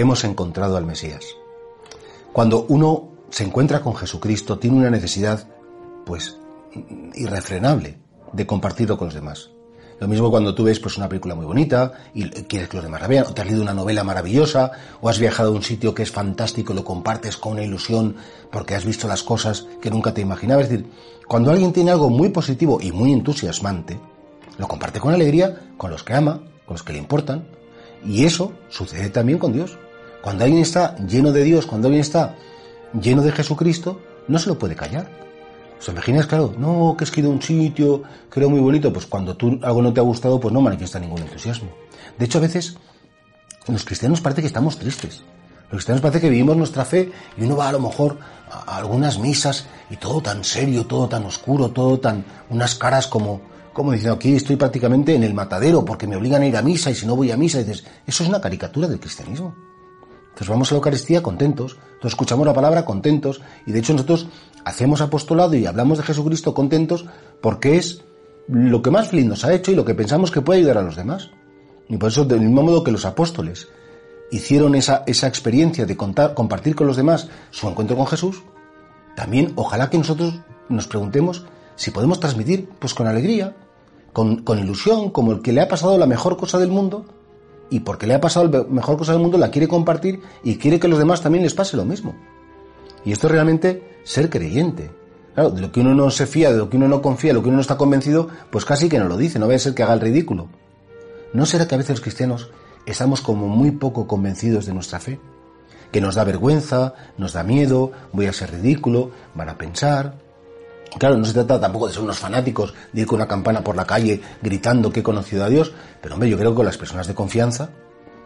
hemos encontrado al Mesías. Cuando uno se encuentra con Jesucristo, tiene una necesidad, pues, irrefrenable de compartirlo con los demás. Lo mismo cuando tú ves pues una película muy bonita y quieres que los demás la vean, o te has leído una novela maravillosa, o has viajado a un sitio que es fantástico y lo compartes con una ilusión porque has visto las cosas que nunca te imaginabas. Es decir, cuando alguien tiene algo muy positivo y muy entusiasmante, lo comparte con alegría con los que ama, con los que le importan, y eso sucede también con Dios. Cuando alguien está lleno de Dios, cuando alguien está lleno de Jesucristo, no se lo puede callar. ¿Os imaginas, claro? No, que es que he ido a un sitio, creo muy bonito, pues cuando tú algo no te ha gustado, pues no manifiesta ningún entusiasmo. De hecho, a veces los cristianos parece que estamos tristes. Los cristianos parece que vivimos nuestra fe y uno va a lo mejor a algunas misas y todo tan serio, todo tan oscuro, todo tan unas caras como como diciendo aquí estoy prácticamente en el matadero porque me obligan a ir a misa y si no voy a misa dices, eso es una caricatura del cristianismo. Entonces vamos a la Eucaristía contentos, entonces escuchamos la palabra contentos y de hecho nosotros hacemos apostolado y hablamos de Jesucristo contentos porque es lo que más feliz nos ha hecho y lo que pensamos que puede ayudar a los demás. Y por eso, del mismo modo que los apóstoles hicieron esa, esa experiencia de contar, compartir con los demás su encuentro con Jesús, también ojalá que nosotros nos preguntemos si podemos transmitir, pues con alegría, con, con ilusión, como el que le ha pasado la mejor cosa del mundo, y porque le ha pasado la mejor cosa del mundo la quiere compartir y quiere que los demás también les pase lo mismo. Y esto es realmente ser creyente. Claro, de lo que uno no se fía, de lo que uno no confía, de lo que uno no está convencido, pues casi que no lo dice, no vaya a ser que haga el ridículo. ¿No será que a veces los cristianos estamos como muy poco convencidos de nuestra fe? Que nos da vergüenza, nos da miedo, voy a ser ridículo, van a pensar. Claro, no se trata tampoco de ser unos fanáticos, de ir con una campana por la calle gritando que he conocido a Dios, pero hombre, yo creo que las personas de confianza,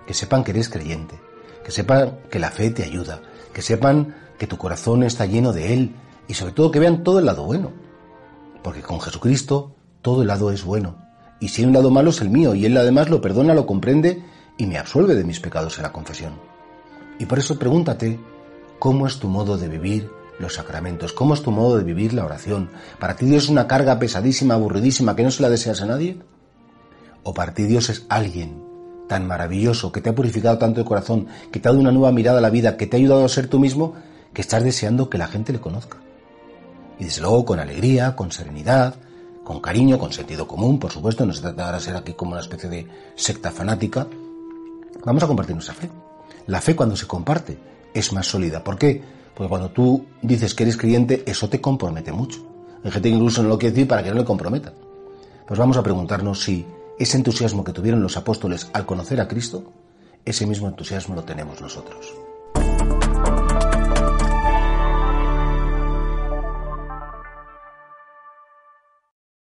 que sepan que eres creyente, que sepan que la fe te ayuda, que sepan que tu corazón está lleno de Él y sobre todo que vean todo el lado bueno. Porque con Jesucristo todo el lado es bueno. Y si hay un lado malo es el mío y Él además lo perdona, lo comprende y me absuelve de mis pecados en la confesión. Y por eso pregúntate, ¿cómo es tu modo de vivir los sacramentos? ¿Cómo es tu modo de vivir la oración? ¿Para ti Dios es una carga pesadísima, aburridísima, que no se la deseas a nadie? ¿O para ti Dios es alguien tan maravilloso, que te ha purificado tanto el corazón, que te ha dado una nueva mirada a la vida, que te ha ayudado a ser tú mismo, que estás deseando que la gente le conozca? Y desde luego con alegría, con serenidad, con cariño, con sentido común, por supuesto, no se trata de ser aquí como una especie de secta fanática, vamos a compartir nuestra fe. La fe cuando se comparte es más sólida. ¿Por qué? Porque cuando tú dices que eres creyente, eso te compromete mucho. Hay gente que incluso no lo quiere decir para que no le comprometa. Pues vamos a preguntarnos si ese entusiasmo que tuvieron los apóstoles al conocer a Cristo, ese mismo entusiasmo lo tenemos nosotros.